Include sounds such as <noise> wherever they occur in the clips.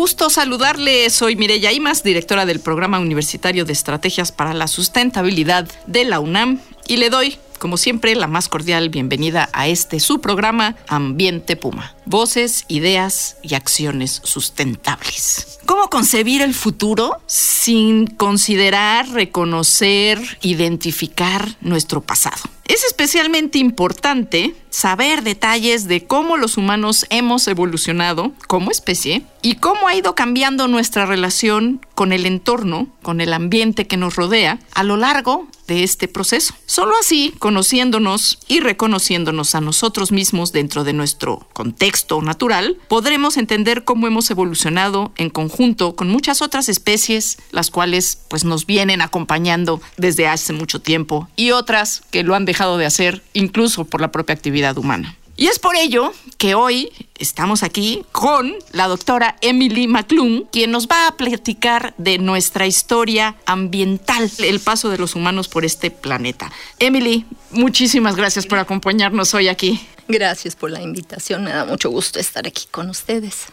Gusto saludarle. Soy Mireya Imas, directora del Programa Universitario de Estrategias para la Sustentabilidad de la UNAM, y le doy, como siempre, la más cordial bienvenida a este su programa Ambiente Puma. Voces, ideas y acciones sustentables. ¿Cómo concebir el futuro sin considerar, reconocer, identificar nuestro pasado? Es especialmente importante saber detalles de cómo los humanos hemos evolucionado como especie y cómo ha ido cambiando nuestra relación con el entorno, con el ambiente que nos rodea a lo largo de este proceso. Solo así, conociéndonos y reconociéndonos a nosotros mismos dentro de nuestro contexto natural, podremos entender cómo hemos evolucionado en conjunto con muchas otras especies, las cuales pues nos vienen acompañando desde hace mucho tiempo y otras que lo han dejado de hacer incluso por la propia actividad humana. Y es por ello que hoy estamos aquí con la doctora Emily McClung, quien nos va a platicar de nuestra historia ambiental, el paso de los humanos por este planeta. Emily, muchísimas gracias por acompañarnos hoy aquí. Gracias por la invitación, me da mucho gusto estar aquí con ustedes.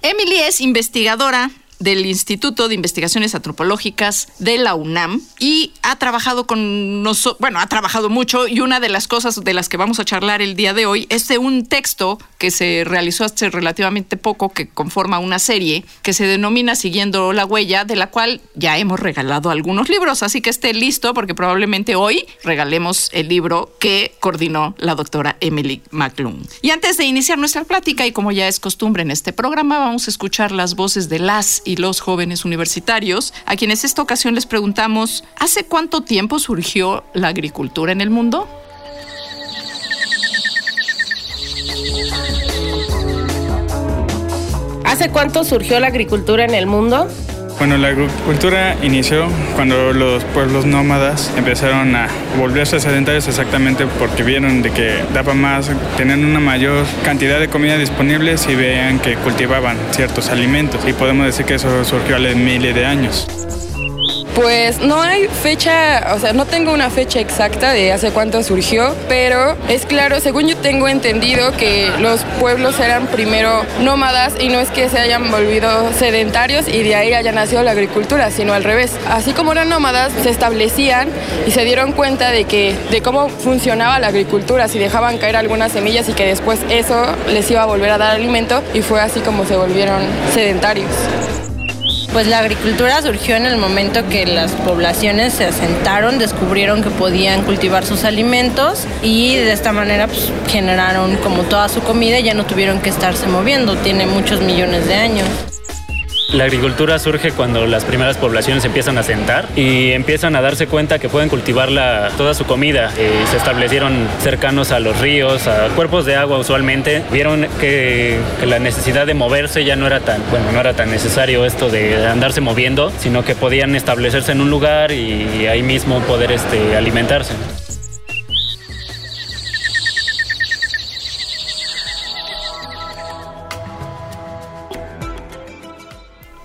Emily es investigadora del Instituto de Investigaciones Antropológicas de la UNAM y ha trabajado con nosotros, bueno, ha trabajado mucho y una de las cosas de las que vamos a charlar el día de hoy es de un texto que se realizó hace relativamente poco que conforma una serie que se denomina Siguiendo la huella, de la cual ya hemos regalado algunos libros, así que esté listo porque probablemente hoy regalemos el libro que coordinó la doctora Emily McClung. Y antes de iniciar nuestra plática y como ya es costumbre en este programa, vamos a escuchar las voces de las los jóvenes universitarios, a quienes esta ocasión les preguntamos, ¿hace cuánto tiempo surgió la agricultura en el mundo? ¿Hace cuánto surgió la agricultura en el mundo? Bueno, la agricultura inició cuando los pueblos nómadas empezaron a volverse sedentarios exactamente porque vieron de que daba más, tenían una mayor cantidad de comida disponible si veían que cultivaban ciertos alimentos. Y podemos decir que eso surgió hace miles de años. Pues no hay fecha, o sea, no tengo una fecha exacta de hace cuánto surgió, pero es claro, según yo tengo entendido que los pueblos eran primero nómadas y no es que se hayan volvido sedentarios y de ahí haya nacido la agricultura, sino al revés. Así como eran nómadas, se establecían y se dieron cuenta de que de cómo funcionaba la agricultura, si dejaban caer algunas semillas y que después eso les iba a volver a dar alimento y fue así como se volvieron sedentarios. Pues la agricultura surgió en el momento que las poblaciones se asentaron, descubrieron que podían cultivar sus alimentos y de esta manera pues, generaron como toda su comida y ya no tuvieron que estarse moviendo. Tiene muchos millones de años. La agricultura surge cuando las primeras poblaciones empiezan a sentar y empiezan a darse cuenta que pueden cultivar toda su comida. Y se establecieron cercanos a los ríos, a cuerpos de agua usualmente. Vieron que, que, la necesidad de moverse ya no era tan, bueno, no era tan necesario esto de andarse moviendo, sino que podían establecerse en un lugar y ahí mismo poder este, alimentarse.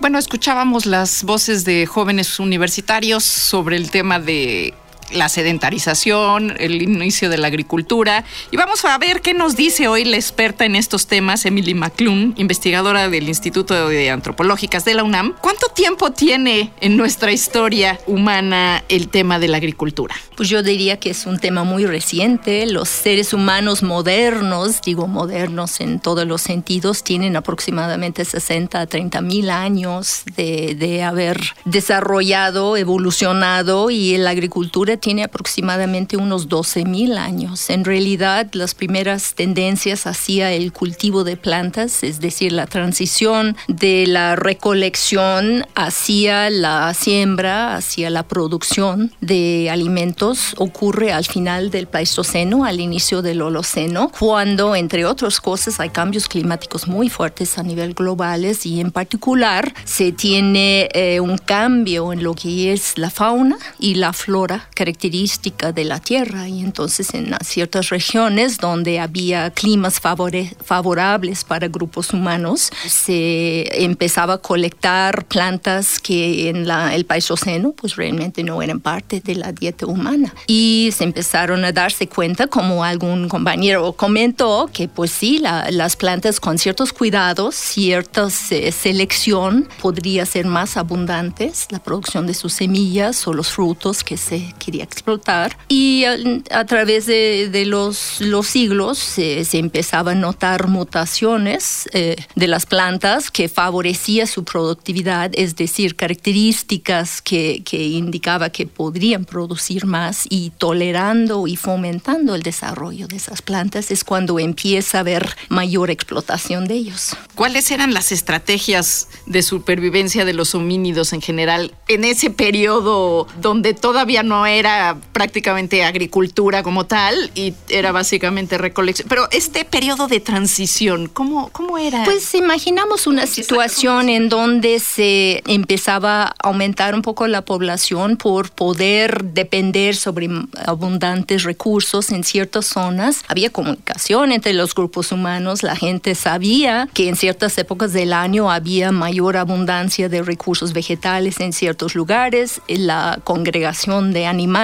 Bueno, escuchábamos las voces de jóvenes universitarios sobre el tema de la sedentarización, el inicio de la agricultura. Y vamos a ver qué nos dice hoy la experta en estos temas, Emily McClung, investigadora del Instituto de Antropológicas de la UNAM. ¿Cuánto tiempo tiene en nuestra historia humana el tema de la agricultura? Pues yo diría que es un tema muy reciente. Los seres humanos modernos, digo modernos en todos los sentidos, tienen aproximadamente 60 a 30 mil años de, de haber desarrollado, evolucionado y la agricultura tiene aproximadamente unos 12.000 años. En realidad, las primeras tendencias hacia el cultivo de plantas, es decir, la transición de la recolección hacia la siembra, hacia la producción de alimentos, ocurre al final del Pleistoceno, al inicio del Holoceno, cuando, entre otras cosas, hay cambios climáticos muy fuertes a nivel globales y en particular se tiene eh, un cambio en lo que es la fauna y la flora característica de la Tierra. Y entonces en ciertas regiones donde había climas favorables para grupos humanos, se empezaba a colectar plantas que en la, el Paisoceno pues realmente no eran parte de la dieta humana. Y se empezaron a darse cuenta, como algún compañero comentó, que pues sí, las plantas con ciertos cuidados, cierta eh, selección podría ser más abundantes, la producción de sus semillas o los frutos que se quería explotar. Y a, través de, los, los siglos se empezaba a notar mutaciones eh, de las plantas que favorecía su productividad, es decir, características que, que indicaba que podrían producir más y tolerando y fomentando el desarrollo de esas plantas es cuando empieza a haber mayor explotación de ellos. ¿Cuáles eran las estrategias de supervivencia de los homínidos en general en ese periodo donde todavía no era prácticamente agricultura como tal y era básicamente recolección? Pero este periodo de transición, ¿cómo, cómo era? Pues imaginamos una situación en donde se empezaba a aumentar un poco la población por poder depender sobre abundantes recursos en ciertas zonas. Había comunicación entre los grupos humanos, la gente sabía que en ciertas épocas del año había mayor abundancia de recursos vegetales en ciertos lugares, la congregación de animales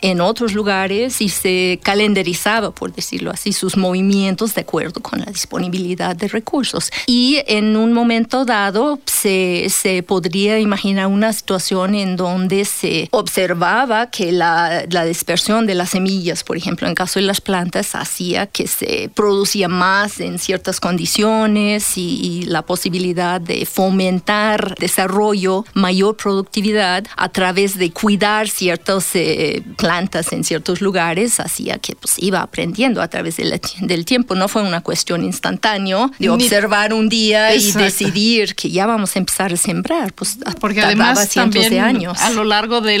en otros lugares y se calendarizaba, por decirlo así, sus movimientos de acuerdo con la disponibilidad de recursos. Y en un momento dado se, se podría imaginar una situación en donde se observaba que la, la dispersión de las semillas, por ejemplo, en caso de las plantas, hacía que se producía más en ciertas condiciones y, la posibilidad de fomentar desarrollo, mayor productividad a través de cuidar ciertas eh, plantas en ciertos lugares, hacía que pues, iba aprendiendo a través del tiempo. No fue una cuestión instantánea de observar un día y decidir que ya vamos a empezar a sembrar. Pues, Porque además también de años. a lo largo de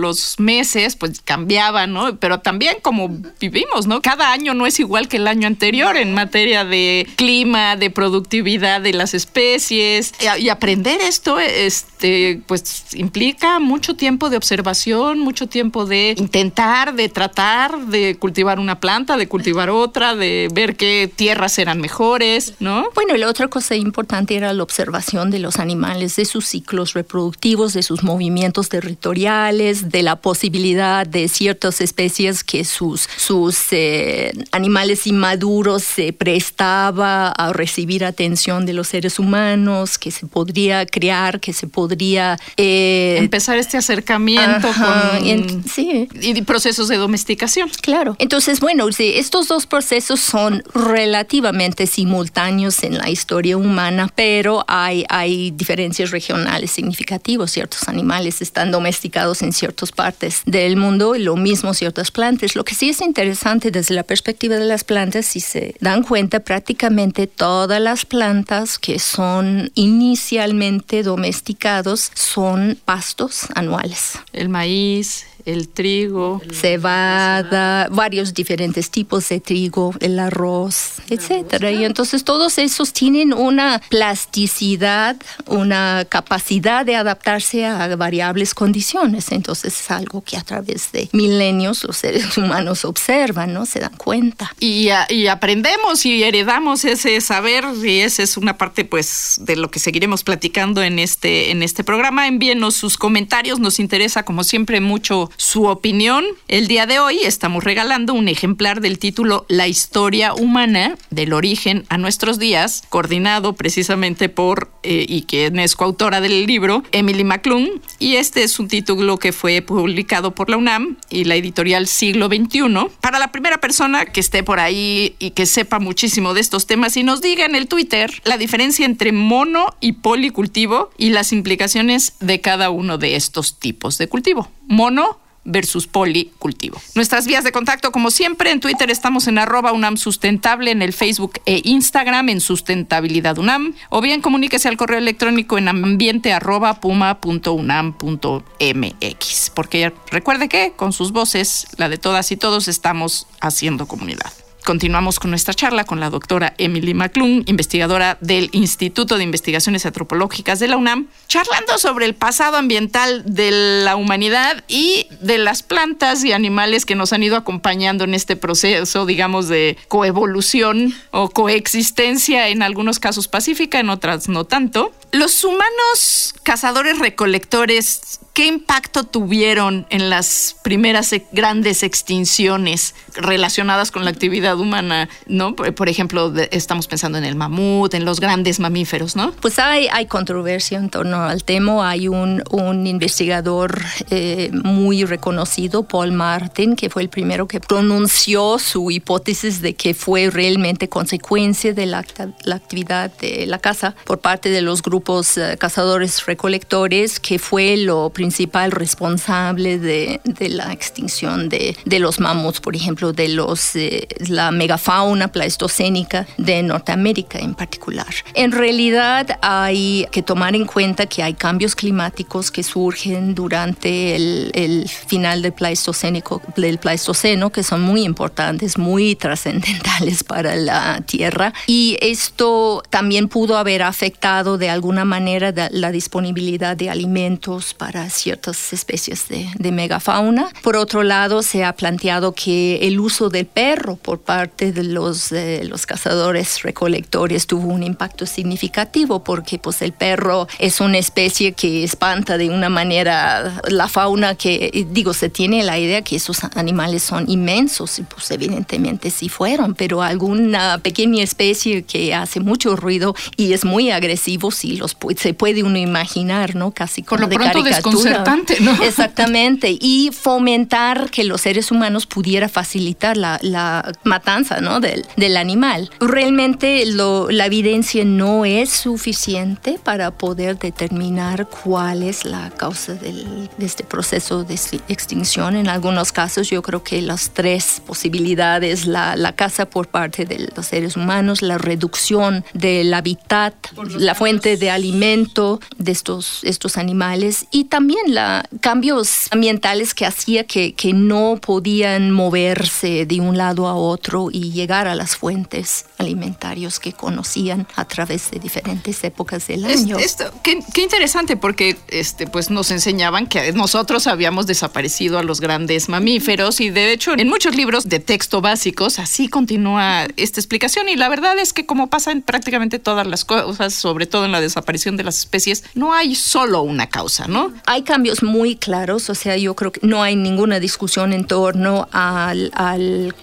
los meses, pues cambiaba, ¿no? Pero también como vivimos, ¿no? Cada año no es igual que el año anterior en materia de clima, de productividad de las especies. Y aprender esto, este, pues implica mucho tiempo de observación, mucho tiempo de intentar, de tratar, de cultivar una planta, de cultivar otra, de ver qué tierras eran mejores, ¿no? Bueno, y la otra cosa importante era la observación de los animales, de sus ciclos reproductivos, de sus movimientos territoriales, de la posibilidad de ciertas especies que sus, sus eh, animales inmaduros se prestaba a recibir atención de los seres humanos, que se podría crear, que se podría... Eh, Empezar este acercamiento con... sí. Y procesos de domesticación. Claro. Entonces, bueno, estos dos procesos son relativamente simultáneos en la historia humana, pero hay, hay diferencias regionales significativas. Ciertos animales están domesticados en ciertas partes del mundo y lo mismo ciertas plantas. Lo que sí es interesante desde la perspectiva de las plantas, si se dan cuenta, prácticamente todas las plantas que son inicialmente domesticados son pastos anuales. El maíz, el trigo, cebada, varios diferentes tipos de trigo, el arroz, etcétera. Y entonces todos esos tienen una plasticidad, una capacidad de adaptarse a variables condiciones. Entonces es algo que a través de milenios los seres <laughs> humanos observan, ¿no? Se dan cuenta. Y, y aprendemos y heredamos ese saber y esa es una parte pues de lo que seguiremos platicando en este en este programa. Envíenos sus comentarios, nos interesa como siempre mucho su opinión. El día de hoy estamos regalando un ejemplar del título La historia humana del origen a nuestros días, coordinado precisamente por eh, y quien es coautora del libro, Emily McClung. Y este es un título que fue publicado por la UNAM y la editorial Siglo XXI. Para la primera persona que esté por ahí y que sepa muchísimo de estos temas y nos diga en el Twitter la diferencia entre mono y policultivo y las implicaciones de cada uno de estos tipos de cultivo. Mono versus policultivo. Nuestras vías de contacto, como siempre, en Twitter estamos en arroba UNAM Sustentable, en el Facebook e Instagram en Sustentabilidad UNAM, o bien comuníquese al correo electrónico en ambiente arroba puma.unam.mx, porque recuerde que con sus voces, la de todas y todos, estamos haciendo comunidad. Continuamos con nuestra charla con la doctora Emily McClung, investigadora del Instituto de Investigaciones Antropológicas de la UNAM, charlando sobre el pasado ambiental de la humanidad y de las plantas y animales que nos han ido acompañando en este proceso, digamos, de coevolución o coexistencia, en algunos casos pacífica, en otras no tanto. Los humanos cazadores recolectores ¿Qué impacto tuvieron en las primeras grandes extinciones relacionadas con la actividad humana? ¿no? Por ejemplo, estamos pensando en el mamut, en los grandes mamíferos, ¿no? Pues hay, hay controversia en torno al tema. Hay un, un investigador eh, muy reconocido, Paul Martin, que fue el primero que pronunció su hipótesis de que fue realmente consecuencia de la, la actividad de la caza por parte de los grupos uh, cazadores recolectores, que fue lo principal principal responsable de, de la extinción de, de, los mamuts, por ejemplo, de los, eh, la megafauna pleistocénica de Norteamérica en particular. En realidad hay que tomar en cuenta que hay cambios climáticos que surgen durante el, el final del Pleistocénico, del Pleistoceno, que son muy importantes, muy trascendentales <laughs> para la Tierra. Y esto también pudo haber afectado de alguna manera la disponibilidad de alimentos para ciertas especies de, megafauna. Por otro lado, se ha planteado que el uso del perro por parte de los, los cazadores recolectores tuvo un impacto significativo porque pues, el perro es una especie que espanta de una manera la fauna que, digo, se tiene la idea que esos animales son inmensos y pues evidentemente sí fueron, pero alguna pequeña especie que hace mucho ruido y es muy agresivo, sí los se puede uno imaginar, ¿no? Casi como Por lo de pronto caricatura. ¿no? <laughs> Exactamente, y fomentar que los seres humanos pudiera facilitar la, la matanza ¿no? del, del, animal. Realmente lo, la evidencia no es suficiente para poder determinar cuál es la causa del, de este proceso de extinción. En algunos casos yo creo que las tres posibilidades, la, la caza por parte de los seres humanos, la reducción del hábitat, la fuente de alimento de estos, estos animales y también la, cambios ambientales que hacía que, que no podían moverse de un lado a otro y llegar a las fuentes alimentarios que conocían a través de diferentes épocas del año. esto, qué, qué, interesante porque este, pues nos enseñaban que nosotros habíamos desaparecido a los grandes mamíferos y de hecho en muchos libros de texto básicos así continúa esta explicación y la verdad es que como pasa en prácticamente todas las cosas, sobre todo en la desaparición de las especies, no hay solo una causa, ¿no? Hay cambios muy claros, o sea, yo creo que no hay ninguna discusión en torno a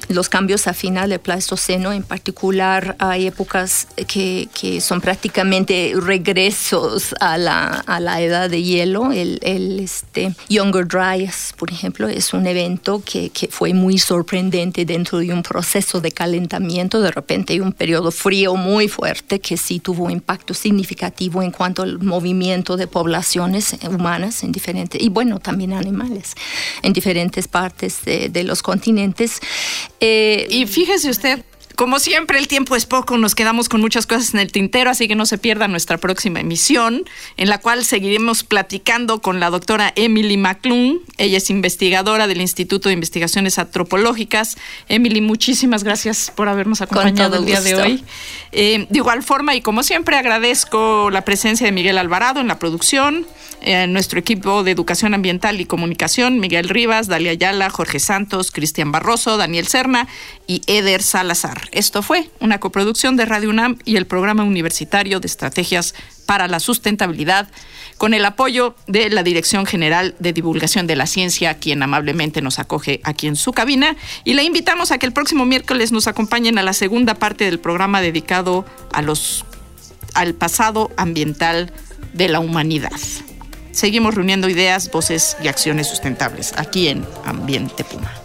los cambios a final del Pleistoceno, en particular hay épocas que, que son prácticamente regresos a la, a la edad de hielo, el, el este, Younger Dryas, por ejemplo, es un evento que, que fue muy sorprendente dentro de un proceso de calentamiento, de repente hay un periodo frío muy fuerte que sí tuvo impacto significativo en cuanto al movimiento de poblaciones humanas en diferentes, y bueno, también animales, en diferentes partes de, los continentes. Eh, y fíjese usted, como siempre, el tiempo es poco, nos quedamos con muchas cosas en el tintero, así que no se pierda nuestra próxima emisión, en la cual seguiremos platicando con la doctora Emily McClung. Ella es investigadora del Instituto de Investigaciones Antropológicas. Emily, muchísimas gracias por habernos acompañado el día gusto. de hoy. Eh, de igual forma, y como siempre, agradezco la presencia de Miguel Alvarado en la producción. Eh, nuestro equipo de Educación Ambiental y Comunicación, Miguel Rivas, Dalia Ayala, Jorge Santos, Cristian Barroso, Daniel Serna y Eder Salazar. Esto fue una coproducción de Radio UNAM y el Programa Universitario de Estrategias para la Sustentabilidad, con el apoyo de la Dirección General de Divulgación de la Ciencia, quien amablemente nos acoge aquí en su cabina. Y le invitamos a que el próximo miércoles nos acompañen a la segunda parte del programa dedicado a los, al pasado ambiental de la humanidad. Seguimos reuniendo ideas, voces y acciones sustentables aquí en Ambiente Puma.